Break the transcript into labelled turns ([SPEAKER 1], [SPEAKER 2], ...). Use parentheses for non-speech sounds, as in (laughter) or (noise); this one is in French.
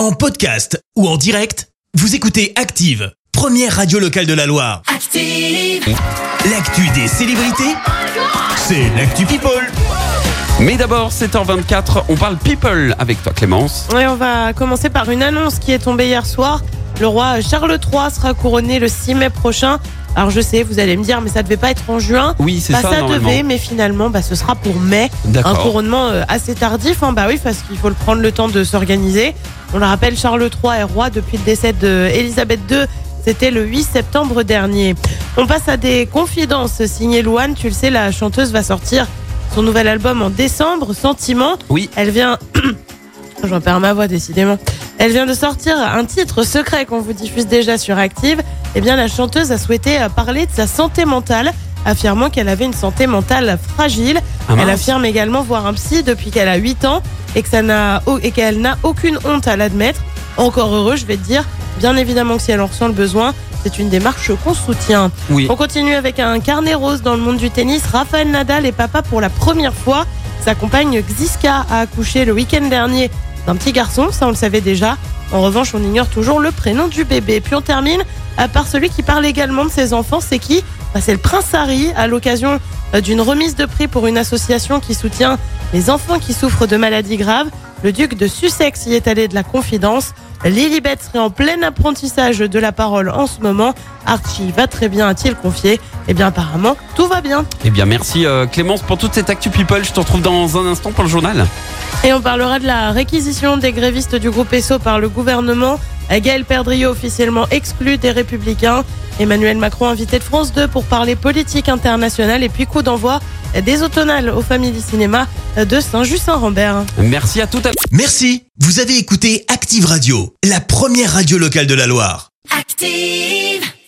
[SPEAKER 1] En podcast ou en direct, vous écoutez Active, première radio locale de la Loire.
[SPEAKER 2] Active.
[SPEAKER 1] L'actu des célébrités, c'est l'actu People.
[SPEAKER 3] Mais d'abord, 7h24, on parle people avec toi Clémence.
[SPEAKER 4] Ouais, on va commencer par une annonce qui est tombée hier soir. Le roi Charles III sera couronné le 6 mai prochain. Alors je sais, vous allez me dire, mais ça devait pas être en juin.
[SPEAKER 3] Oui, c'est
[SPEAKER 4] Bah,
[SPEAKER 3] ça,
[SPEAKER 4] ça devait, mais finalement, bah, ce sera pour mai. Un couronnement euh, assez tardif, hein, bah oui, parce qu'il faut le prendre le temps de s'organiser. On le rappelle, Charles III est roi depuis le décès d'Elisabeth II. C'était le 8 septembre dernier. On passe à des confidences signées Louane. Tu le sais, la chanteuse va sortir son nouvel album en décembre, Sentiment.
[SPEAKER 3] Oui.
[SPEAKER 4] Elle vient. (clears throat) J'en perds ma voix, décidément. Elle vient de sortir un titre secret qu'on vous diffuse déjà sur Active. Eh bien, la chanteuse a souhaité euh, parler de sa santé mentale, affirmant qu'elle avait une santé mentale fragile.
[SPEAKER 3] Ah,
[SPEAKER 4] Elle affirme également voir un psy depuis qu'elle a 8 ans et n'a qu'elle n'a aucune honte à l'admettre. Encore heureux, je vais te dire. Bien évidemment que si elle en ressent le besoin, c'est une démarche qu'on soutient.
[SPEAKER 3] Oui.
[SPEAKER 4] On continue avec un carnet rose dans le monde du tennis. Raphaël Nadal est papa pour la première fois. Sa compagne Xiska a accouché le week-end dernier d'un petit garçon, ça on le savait déjà. En revanche, on ignore toujours le prénom du bébé. Puis on termine euh, par celui qui parle également de ses enfants. C'est qui? Bah, C'est le prince Harry, à l'occasion euh, d'une remise de prix pour une association qui soutient les enfants qui souffrent de maladies graves. Le duc de Sussex y est allé de la confidence. Lilibet serait en plein apprentissage de la parole en ce moment. Archie va très bien, a-t-il confié? Eh bien, apparemment, tout va bien.
[SPEAKER 3] Eh bien, merci euh, Clémence pour toute cette actu people. Je te retrouve dans un instant pour le journal.
[SPEAKER 4] Et on parlera de la réquisition des grévistes du groupe ESSO par le gouvernement. Gaël Perdriau officiellement exclu des Républicains. Emmanuel Macron invité de France 2 pour parler politique internationale. Et puis coup d'envoi des automnales au Family Cinéma de Saint-Just-Saint-Rambert.
[SPEAKER 3] Merci à tout à l'heure.
[SPEAKER 1] Merci, vous avez écouté Active Radio, la première radio locale de la Loire.
[SPEAKER 2] Active.